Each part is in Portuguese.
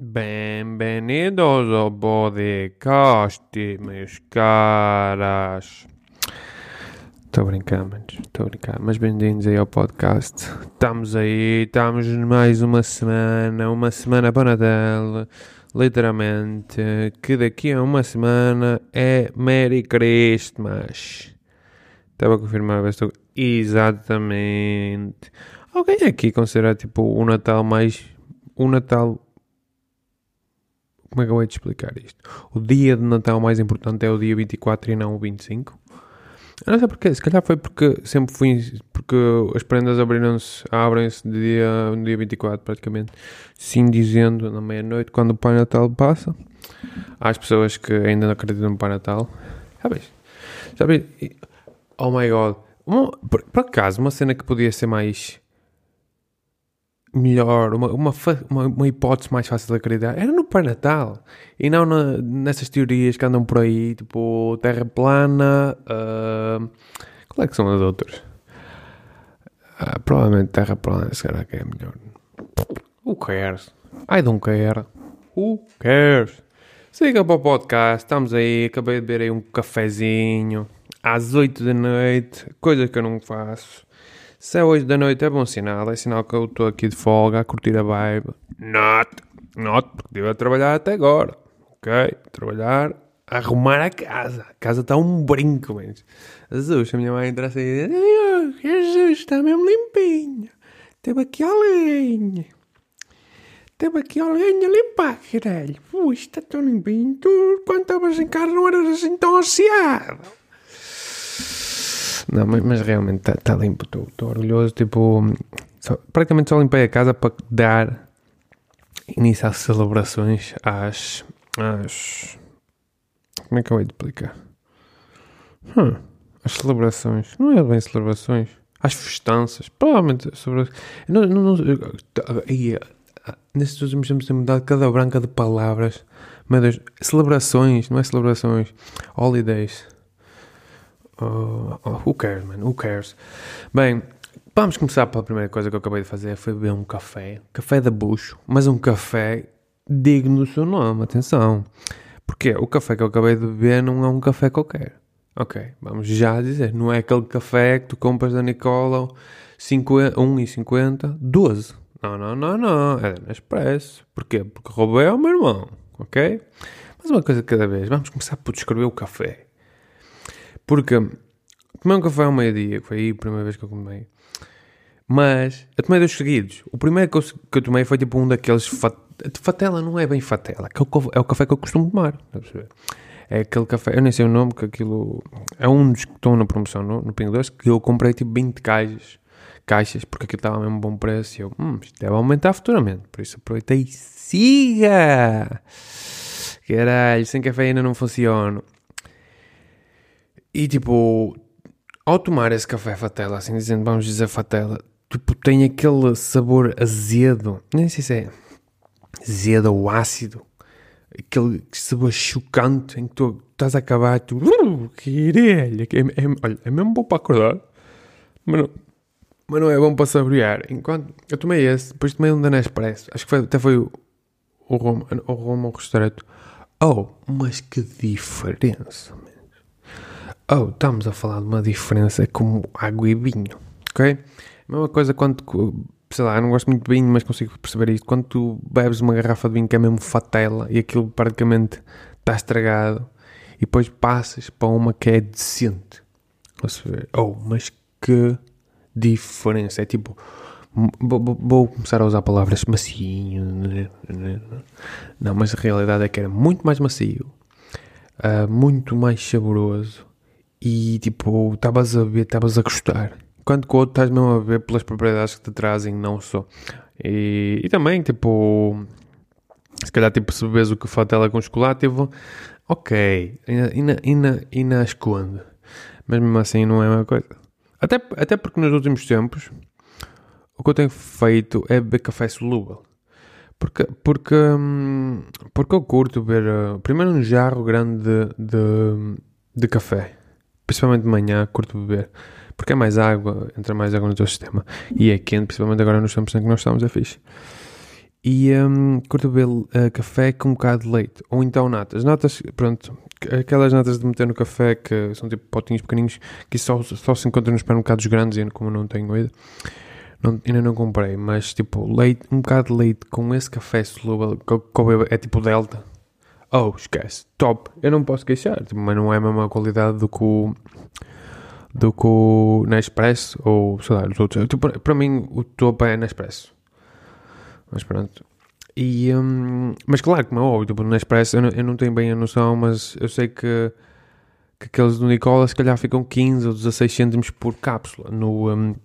Bem-vindos ao podcast, meus caras. Estou a brincar, manos. Estou a brincar. Mas bem-vindos aí ao podcast. Estamos aí, estamos mais uma semana, uma semana para Natal. Literalmente, que daqui a uma semana é Merry Christmas. Estava a confirmar, estou... Exatamente. Alguém aqui considera tipo o Natal mais. O Natal. Como é que eu vou explicar isto? O dia de Natal mais importante é o dia 24 e não o 25? Eu não sei porquê, se calhar foi porque sempre fui. Porque as prendas abriram-se, abrem-se de dia, no dia 24 praticamente. Sim, dizendo na meia-noite, quando o Pai Natal passa. Há as pessoas que ainda não acreditam no Pai Natal. Sabes? Sabes? Oh my god. Uma, por, por acaso, uma cena que podia ser mais melhor, uma, uma, uma, hipótese mais fácil de acreditar, era no Pai Natal. E não na, nessas teorias que andam por aí, tipo Terra plana. Uh, qual é que são as outras? Uh, provavelmente Terra plana, será que é melhor? Who cares? I don't care. Who cares? Siga para o podcast, estamos aí, acabei de beber aí um cafezinho às 8 da noite, coisa que eu não faço. Se é hoje da noite é bom sinal, é sinal que eu estou aqui de folga a curtir a vibe. Not, not, porque estive a trabalhar até agora. Ok? Trabalhar, arrumar a casa. A casa está um brinco, mas. Jesus, a minha mãe entra assim e diz: Jesus, está mesmo limpinho. Teve aqui a lenha. Teve aqui a lenha limpar, caralho. Ui, está tão limpinho. Tu, quando estavas em casa, não eras assim tão ansiado. Não, mas, mas realmente está tá limpo, estou orgulhoso. Tipo, só, praticamente só limpei a casa para dar início às celebrações, às. às como é que eu vou explicar? Hum, as celebrações, não é bem celebrações, às festanças, provavelmente sobre. Não, não, não, aí, nestes últimos tempos tem mudado cada branca de palavras. Meu Deus, celebrações, não é celebrações, holidays. Uh, oh, who cares, man? Who cares? Bem, vamos começar pela primeira coisa que eu acabei de fazer. Foi beber um café. Café da bucho. Mas um café digno do seu nome. Atenção. Porque o café que eu acabei de beber não é um café qualquer. Ok, vamos já dizer. Não é aquele café que tu compras da Nicola 1,50, 12. Não, não, não, não. É da Expresso. Porquê? Porque roubei ao meu irmão. Ok? Mas uma coisa cada vez. Vamos começar por descrever o café. Porque tomei um café ao meio-dia, que foi aí a primeira vez que eu comei. Mas eu tomei dois seguidos. O primeiro que eu, que eu tomei foi tipo um daqueles. Fat, fatela não é bem fatela, que é o, é café que eu costumo tomar. É aquele café, eu nem sei o nome, que aquilo. É um dos que estão na promoção no, no Pingo Doce, que eu comprei tipo 20 caixas, caixas porque aquilo estava mesmo bom preço. E eu, hum, isto deve aumentar futuramente. Por isso aproveitei. Siga! Caralho, sem café ainda não funciona. E tipo, ao tomar esse café fatela, assim dizendo, vamos dizer fatela, tipo, tem aquele sabor azedo, nem sei se é azedo ou ácido, aquele sabor chocante em que tu estás a acabar, tu, uh, que irelha, é, é, olha, é mesmo bom para acordar, mas não, mas não é bom para saborear. Enquanto eu tomei esse, depois tomei um da Nespresso, acho que foi, até foi o, o Roma, o Roma, o restaurante. Oh, mas que diferença, Oh, estamos a falar de uma diferença como água e vinho, ok? A mesma coisa quando, sei lá, eu não gosto muito de vinho, mas consigo perceber isto. Quando tu bebes uma garrafa de vinho que é mesmo fatela e aquilo praticamente está estragado e depois passas para uma que é decente. Oh, mas que diferença! É tipo, vou começar a usar palavras macio. Não, mas a realidade é que era muito mais macio, uh, muito mais saboroso e tipo, estavas a ver, estavas a gostar. Enquanto que o outro estás mesmo a ver pelas propriedades que te trazem, não só. E, e também, tipo, se calhar, tipo, se bebes o que fatela com chocolate, tipo, ok, e na, esconde. Mas mesmo assim não é a mesma coisa. Até, até porque nos últimos tempos, o que eu tenho feito é beber café solúvel. Porque, porque, hum, porque eu curto beber, uh, primeiro um jarro grande de, de, de café principalmente de manhã, curto beber. Porque é mais água, entra mais água no teu sistema. E é quente, principalmente agora nos tempos em que nós estamos, é fixe. E um, curto beber uh, café com um bocado de leite. Ou então natas. Natas, pronto, aquelas natas de meter no café que são tipo potinhos pequeninos que só, só se encontram nos supermercados grandes e como não tenho ido, não, ainda não comprei. Mas tipo, leite, um bocado de leite com esse café solúvel que, que é tipo Delta. Oh, esquece. Top. Eu não posso queixar, tipo, mas não é a mesma qualidade do que o do que o Nespresso ou sei lá, os outros. Tipo, para mim o topo é Nespresso. Mas pronto. E, um, mas claro, como é óbvio, tipo, Nespresso eu não, eu não tenho bem a noção, mas eu sei que, que aqueles do Nicola se calhar ficam 15 ou 16 cêntimos por cápsula. No um,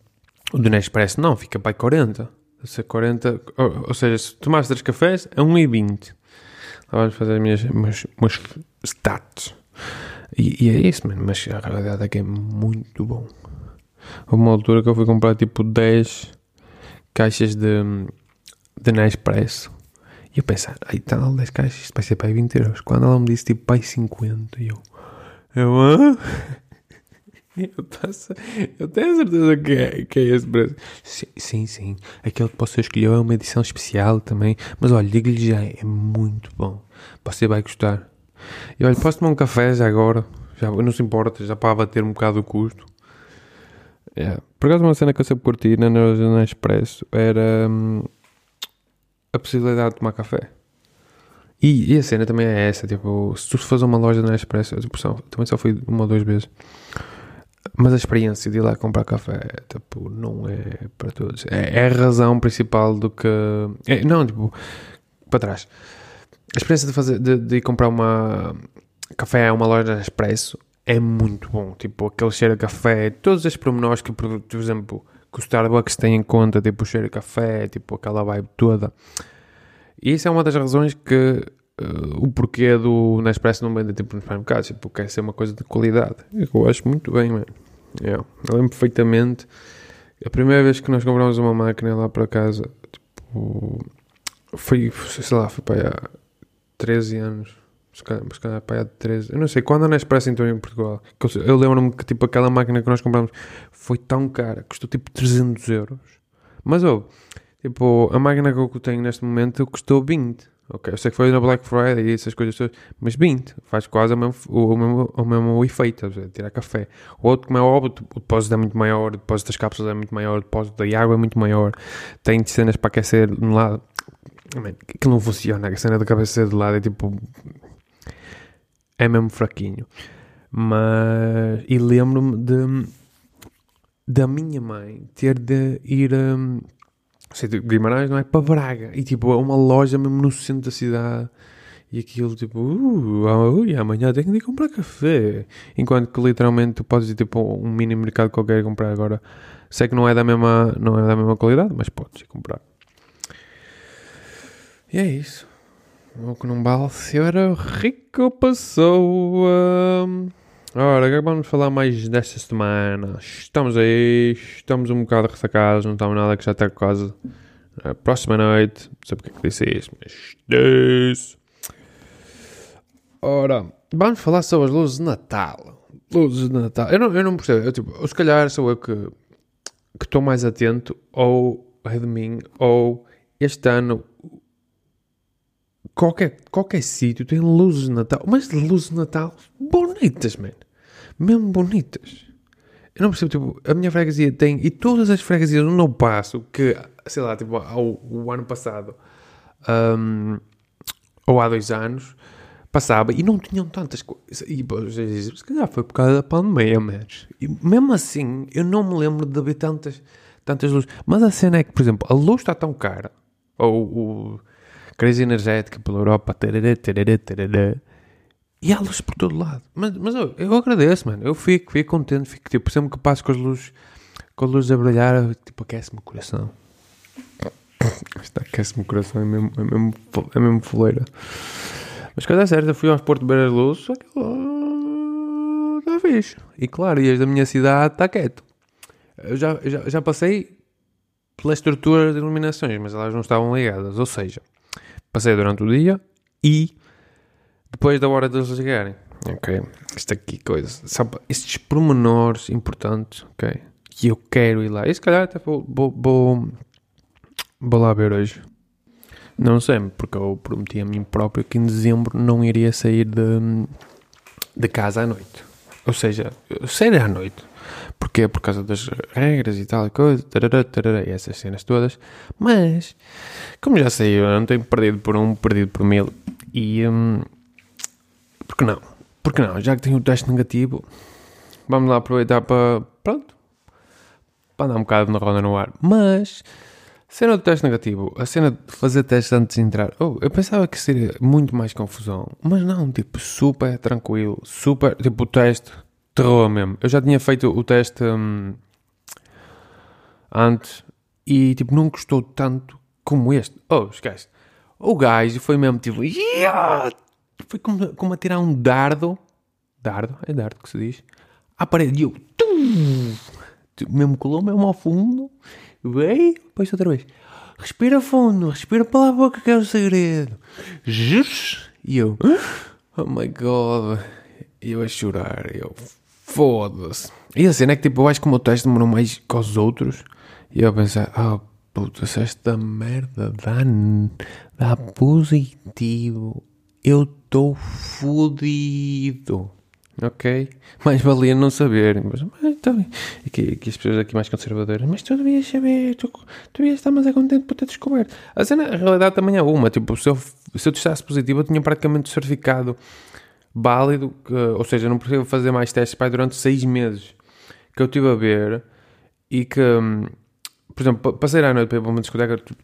do Nespresso não, fica para 40. Se 40 ou, ou, seja, se tomares 3 cafés é 1,20. Vamos fazer as minhas, minhas, minhas stats. E, e, é isso, mano. Mas a realidade é que é muito bom. Houve uma altura que eu fui comprar tipo 10 caixas de, de Nespresso. E eu pensar, aí tal, 10 caixas, isto vai ser para aí 20 euros. Quando ela me disse tipo para aí 50, eu. Eu, ah? Eu, passo, eu tenho certeza que é, que é esse preço. Sim, sim, sim. Aquele que você escolheu é uma edição especial também. Mas olha, digo-lhe já, é muito bom. Você vai gostar. E olha, posso tomar um café já agora? Já, não se importa, já para abater um bocado o custo. Yeah. Por acaso, uma cena que eu sempre curti na, na Expresso era hum, a possibilidade de tomar café. E, e, a cena também é essa, tipo, se tu fazes uma loja na Expresso, tipo, também só fui uma ou duas vezes, mas a experiência de ir lá comprar café, tipo, não é para todos. É, é a razão principal do que... É, não, tipo, para trás a experiência de, fazer, de, de ir comprar uma café a uma loja de expresso é muito bom. Tipo, aquele cheiro a café, todos os pormenores que, por exemplo, que o Starbucks tem em conta, tipo o cheiro a café, tipo aquela vibe toda. E isso é uma das razões que uh, o porquê do Nespresso não vender tipo nos supermercados, tipo, quer ser uma coisa de qualidade. Eu acho muito bem, mano. Yeah. Eu lembro perfeitamente a primeira vez que nós compramos uma máquina lá para casa, tipo, foi, sei lá, foi para 13 anos. Se calhar, se calhar pai, há 13. Eu não sei, quando a Nespresso entrou em Portugal, eu, lembro-me que tipo aquela máquina que nós compramos foi tão cara, custou tipo 300 euros. Mas oh, tipo, a máquina que eu tenho neste momento custou 20. Ok, eu sei que foi na Black Friday e essas coisas todas, mas 20 faz quase o mesmo, o, mesmo, o mesmo efeito, tirar café. O outro, como é óbvio, o depósito é muito maior, o depósito das cápsulas é muito maior, o depósito da água é muito maior, tem cenas para aquecer no lado que não funciona, a cena da cabeça de lado é tipo. É mesmo fraquinho. Mas. E lembro-me de. Da minha mãe ter de ir. Um, sei, Guimarães, não é? Para Braga. E tipo, a uma loja mesmo no centro da cidade. E aquilo tipo, uh, ui, amanhã tenho de ir comprar café. Enquanto que literalmente tu podes ir tipo um mini mercado qualquer comprar agora. Sei que não é da mesma, não é da mesma qualidade, mas podes ir comprar. E é isso. O que não vale se eu era rico pessoa. Ora, agora vamos falar mais desta semana. Estamos aí, estamos um bocado ressacados, não estamos nada que já está quase a próxima noite. Não sei porque é que disse isso, mas disse. Ora, vamos falar sobre as luzes de Natal. Luzes de Natal. Eu não, eu não percebo. Eu, tipo, se calhar sou eu que estou mais atento, ou é de mim, ou este ano qualquer, qualquer sítio tem luzes de Natal, mas luzes de Natal bonitas, man. Mesmo bonitas. Eu não percebo, tipo, a minha freguesia tem, e todas as freguesias onde eu passo, que, sei lá, tipo, ao, o ano passado, um, ou há dois anos, passava e não tinham tantas coisas. E se calhar foi por causa da pandemia, mas e mesmo assim, eu não me lembro de haver tantas, tantas luzes. Mas a cena é que, por exemplo, a luz está tão cara, ou o crise energética pela Europa, tarará, tarará, tarará, e há luz por todo lado. Mas, mas eu, eu agradeço, mano. Eu fico, fico contente, fico tipo, sempre que passo com as luzes, com as luzes a brilhar, tipo, aquece-me o coração. Aquece-me o coração, é mesmo, é mesmo, é mesmo foleira. Mas coisa certa, fui ao Porto ver as luzes, que está fixe. E claro, e as da minha cidade está quieto. Eu já, já, já passei pela estrutura de iluminações, mas elas não estavam ligadas. Ou seja, Passei durante o dia e depois da hora de eles chegarem. Ok? Isto aqui, coisa. Sabe, estes pormenores importantes, ok? Que eu quero ir lá. E se calhar até vou, vou, vou, vou lá ver hoje. Não sei, porque eu prometi a mim próprio que em dezembro não iria sair de, de casa à noite. Ou seja, sair à noite. Porquê? Por causa das regras e tal coisa, tarará, tarará, e essas cenas todas. Mas, como já não tenho perdido por um, perdido por mil. E, hum, por que não? Por que não? Já que tenho o teste negativo, vamos lá aproveitar para, pronto, para andar um bocado na roda no ar. Mas, cena do teste negativo, a cena de fazer teste antes de entrar, oh, eu pensava que seria muito mais confusão. Mas não, tipo, super tranquilo, super, tipo, o teste terror mesmo. Eu já tinha feito o teste hum, antes e tipo, não gostou tanto como este. Oh, esquece. O gajo foi mesmo tipo, yeah! foi como, como a tirar um dardo, dardo, é dardo que se diz, à parede. E eu, tum! mesmo colou mesmo ao fundo, veio, depois outra vez. Respira fundo, respira pela boca que é o segredo. E eu, oh my god, e eu a chorar, eu, Foda-se. E a cena é que tipo, eu acho que o meu teste demorou mais que os outros. E eu pensei, ah, puta, se esta merda dá, dá positivo, eu estou fodido. Ok? Mais valia não saber. Mas, mas. Aqui, aqui as pessoas aqui mais conservadoras. Mas tu devias saber. Tu, tu devias estar mais contente por ter descoberto. A cena, a realidade também é uma. Tipo, se eu, se eu testasse positivo, eu tinha praticamente certificado válido, que, ou seja, não preciso fazer mais testes para durante seis meses que eu estive a ver e que, hum, por exemplo, passei a noite para uma discoteca, tu,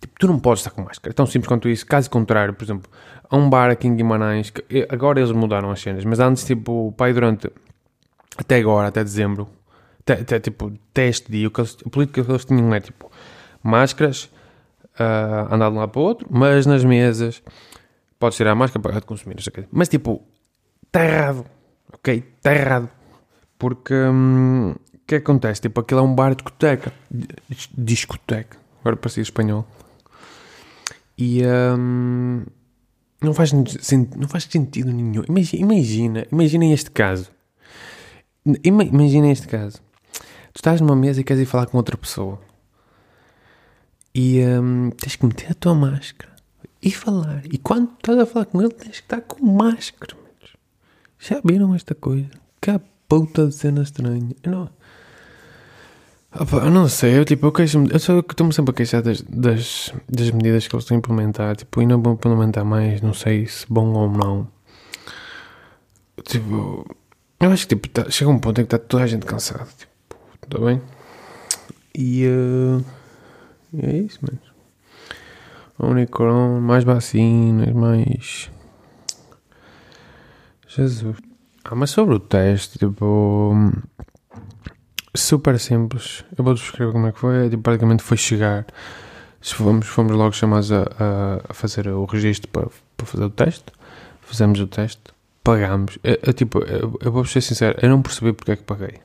tipo, tu não podes estar com máscara, é tão simples quanto isso. Caso contrário, por exemplo, a um bar aqui em Guimarães, que, agora eles mudaram as cenas, mas antes, tipo, pai, durante até agora, até dezembro, até, até tipo, teste dia, o, que eles, a política que eles tinham é tipo máscaras, uh, andar de um lado para o outro, mas nas mesas podes tirar a máscara para consumir, mas tipo, está errado, ok? Está errado. Porque hum, o que acontece? Tipo, aquilo é um bar discoteca. Discoteca. Agora parecia espanhol. E hum, não, faz, não faz sentido nenhum. Imagina, imagina este caso. Imagina este caso. Tu estás numa mesa e queres ir falar com outra pessoa. E hum, tens que meter a tua máscara e falar. E quando estás a falar com ele, tens que estar com máscara. Já viram esta coisa? Que puta de cena estranha. Eu não. Opa, eu não sei, eu tipo, eu queixo eu só estou-me sempre a queixar das, das, das, medidas que eles estão a implementar, tipo, e não vão implementar mais, não sei se bom ou não. Tipo, eu acho que tipo, tá, chega um ponto em que está toda a gente cansada, tipo, está bem? E uh, é isso mesmo. Omicron, mais vacinas, mais Jesus. Ah, mas sobre o teste, tipo. Super simples. Eu vou descrever como é que foi. Tipo, praticamente foi chegar. Fomos, fomos logo chamados a, a, fazer o registro para, para fazer o teste. Fizemos o teste. Pagámos. Eu, eu tipo, eu, eu vou ser sincero, eu não percebi porque é que paguei.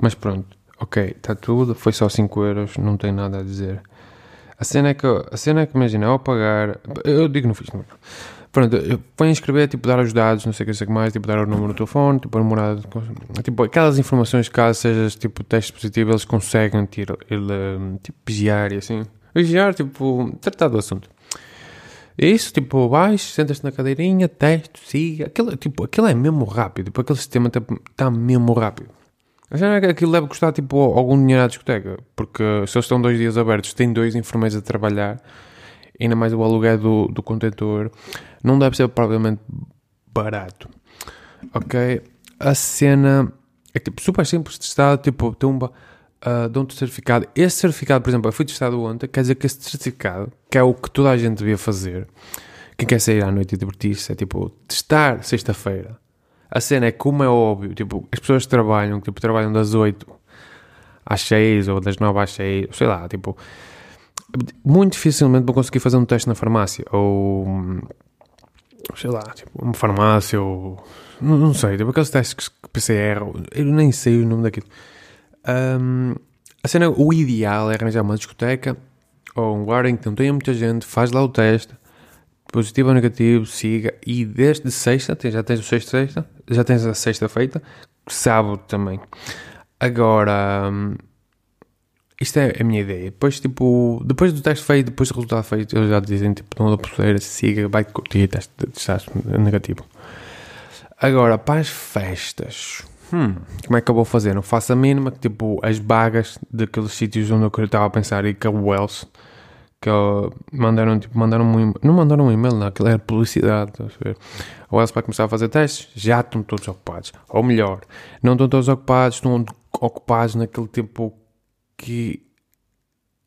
Mas pronto, ok, está tudo. Foi só 5 euros, não tem nada a dizer. A cena é que, a cena é que imagina, ao pagar. Eu digo no não. Pronto, põe inscrever, tipo, dar os dados, não sei o que, sei que mais, tipo, dar o número do telefone, tipo, a morada, tipo, aquelas informações, caso sejas, tipo, teste positivo, eles conseguem, tirar, ele, tipo, vigiar e assim. Vigiar, tipo, tratar do assunto. É isso, tipo, vais, sentas-te na cadeirinha, teste, siga, aquilo, tipo, aquilo é mesmo rápido, tipo, aquele sistema está tá mesmo rápido. A é que aquilo deve custar, tipo, algum dinheiro à discoteca, porque se eles estão dois dias abertos, têm dois enfermeiros a trabalhar, ainda mais o aluguel do, do contentor, não deve ser provavelmente barato. Ok? A cena é tipo super simples de testar, tipo, tumba, uh, dão-te certificado. Esse certificado, por exemplo, eu fui testado ontem, quer dizer que esse certificado, que é o que toda a gente devia fazer, quem quer sair à noite e divertir-se, é tipo, testar sexta-feira. A cena é como é óbvio, tipo, as pessoas trabalham, tipo, trabalham das 8 às 6 ou das 9 às 6, sei lá, tipo, muito dificilmente vão conseguir fazer um teste na farmácia ou sei lá, tipo, uma farmácia ou não, não sei, tipo aqueles testes PCR, eu nem sei o nome daquilo. Um, a cena, o ideal é arranjar uma discoteca ou um bar em que não tenha muita gente, faz lá o teste, positivo ou negativo, siga, e desde sexta, já tens o sexta, sexta já tens a sexta feita, sábado também. Agora, isto é a minha ideia. Depois, tipo, depois do teste feito, depois do resultado feito, eles já dizem, tipo, não dá pulseira, siga, vai curtir, teste, negativo. Agora, para as festas, hum, como é que eu vou fazer? Não faço a mínima, que tipo, as bagas daqueles sítios onde eu estava a pensar e que é o Wells, que mandaram, tipo, mandaram um não mandaram um e-mail, não, aquilo era publicidade, a ver? Wells vai começar a fazer testes, já estão todos ocupados. Ou melhor, não estão todos ocupados, estão ocupados naquele tempo que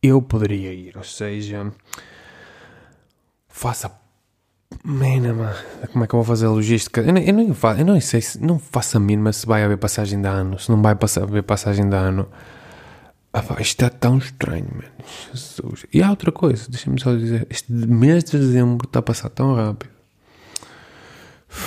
eu poderia ir, ou seja, faça mínima. Como é que eu vou fazer a logística? Eu, eu, nem faço, eu não sei se não faço a mínima se vai haver passagem de ano, se não vai passar, haver passagem de ano. Ah, isto está tão estranho, mano. Jesus. E há outra coisa, deixa-me só dizer: este mês de dezembro está a passar tão rápido.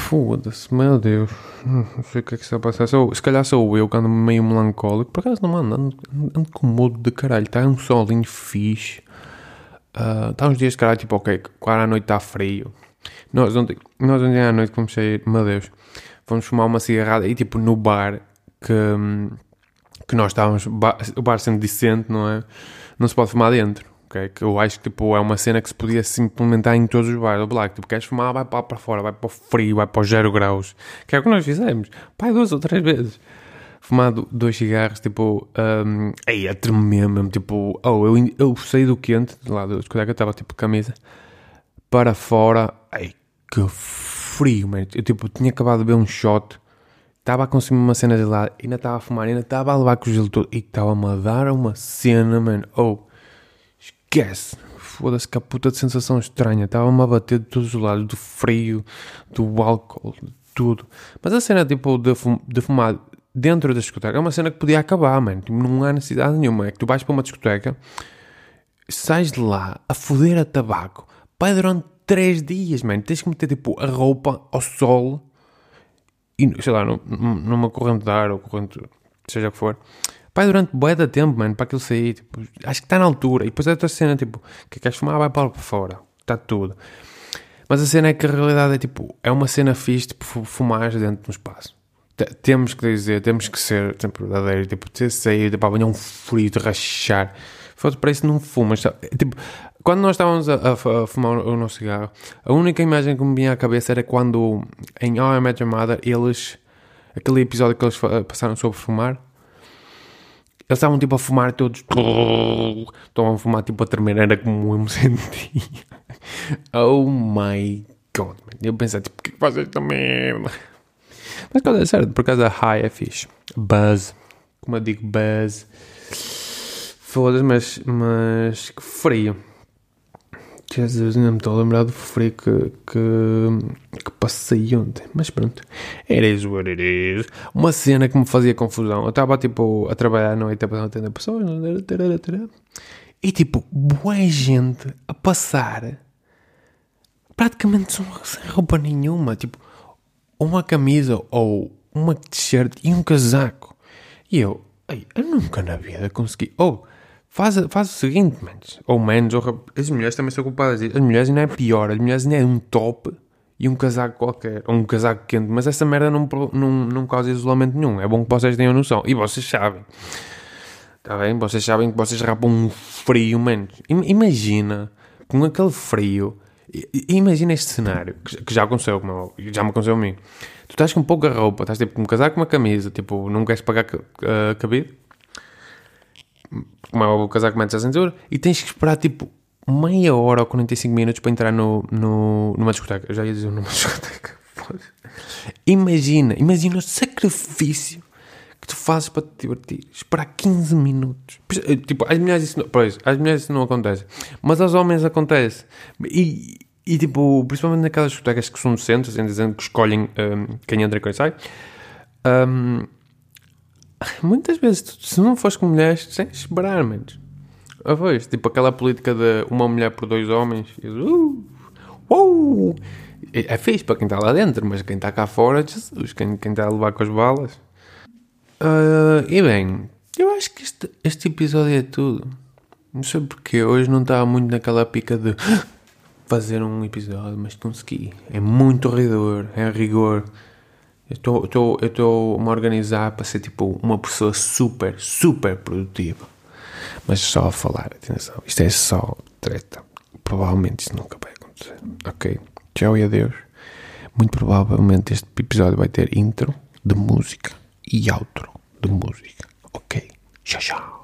Foda-se, meu Deus. Hum, não sei o que é que está a passar. Sou, se calhar sou eu que ando meio melancólico. Por acaso não ando, ando, ando com modo de caralho. Está um solinho fixe. Uh, está uns dias de caralho, tipo, ok, claro, à noite está frio. Nós ontem, nós ontem à noite sair, meu Deus, vamos fumar uma cigarrada e tipo no bar que, que nós estávamos, o bar sendo decente, não é? Não se pode fumar dentro ok? Que eu acho que tipo, é uma cena que se podia se implementar em todos os bares. O Black, tipo, queres fumar, vai para, para fora, vai para o frio, vai para os 0 graus. Que é o que nós fizemos. Pai, duas ou três vezes. Fumado dois cigarros, tipo, um, aí a tremer mesmo, tipo, oh, eu, eu saí do quente, lá do discoteca, estava tipo camisa, para fora, ai, que frio, mano. Eu tipo, tinha acabado de beber um shot, estava a consumir uma cena de lá, ainda estava a fumar, ainda estava a levar com o gelo todo, e estava-me a dar uma cena, mano, oh, esquece. Foda-se que a puta de sensação estranha. Estava-me a bater de todos os lados, do frio, do álcool, de tudo. Mas a cena tipo de, fum de fumar dentro da discoteca é uma cena que podia acabar, mano. Tipo, não há necessidade nenhuma. É que tu vais para uma discoteca, sais de lá a foder a tabaco, vai durante 3 dias, mano. Tens que meter tipo a roupa ao sol e sei lá, numa corrente de ar ou corrente, seja o que for Pai, durante bué de tempo, mano, para aquilo sair, tipo, acho que está na altura. E depois é outra cena, tipo, que queres fumar, vai para fora. Está tudo. Mas a cena é que a realidade é, tipo, é uma cena fixe, tipo, fumar dentro de um espaço. T temos que dizer, temos que ser, sempre verdadeiro, tipo, ter sair, tipo, apanhar um frio de rachar. Foda, para isso não fumas. Tipo, quando nós estávamos a, a, a, fumar o nosso cigarro, a única imagem que me vinha à cabeça era quando em How I Met Your Mother, eles, aquele episódio que eles passaram sobre fumar, eles estavam tipo a fumar todos. Estavam a fumar tipo a tremer, era como eu me sentia. Oh my god, man. Eu pensei tipo, que faz esta merda? Mas quando é certo, por causa da high é fixe. Buzz. Como eu digo, buzz. Foda-se, mas, mas que frio. Jesus, ainda me estou a lembrar do frio que, que, que passei ontem. Mas pronto, it is what it is. Uma cena que me fazia confusão. Eu estava tipo a trabalhar à noite a atender pessoas. E tipo, boa gente a passar praticamente sem roupa nenhuma. Tipo, uma camisa ou uma t-shirt e um casaco. E eu, eu nunca na vida consegui. Ou. Oh, Faz, faz o seguinte, manos. Ou menos, ou as mulheres também são culpadas. As mulheres ainda é pior. As mulheres ainda é um top e um casaco qualquer. Ou um casaco quente. Mas essa merda não, não, não causa isolamento nenhum. É bom que vocês tenham noção. E vocês sabem. Está bem? Vocês sabem que vocês rapam um frio, menos. Imagina, com aquele frio. Imagina este cenário, que já aconteceu, já me aconteceu a mim. Tu estás com pouca roupa, estás tipo com um casaco, uma camisa, tipo, não queres pagar uh, cabide? Como é o casaco metes a cintura, e tens que esperar tipo meia hora ou 45 minutos para entrar no, no, numa discoteca. Eu já ia dizer numa discoteca. Imagina, imagina o sacrifício que tu fazes para te divertir. Esperar 15 minutos. Eh, tipo, às mulheres isso não, pois, às mulheres isso não acontece. Mas aos homens acontece. E, e tipo, principalmente naquelas discotecas que são no centro, assim, dizendo que escolhem um, quem entra e quem sai. Um, muitas vezes, tu, se não fores com mulheres, tens de esperar, menos. A vez, tipo aquela política de uma mulher por dois homens. Uh, uh, é fixe para quem está lá dentro, mas quem está cá fora, Jesus, quem, quem está a levar com as balas. Uh, e bem, eu acho que este, este episódio é tudo. Não sei porque hoje não estava muito naquela pica de fazer um episódio, mas consegui. É muito rigor, é rigor. Eu estou a me organizar para ser tipo uma pessoa super, super produtiva. mas só a falar, atenção. Isto é só treta. Provavelmente isto nunca vai acontecer. Ok? Tchau e adeus. Muito provavelmente este episódio vai ter intro de música e outro de música. Ok? Tchau, tchau.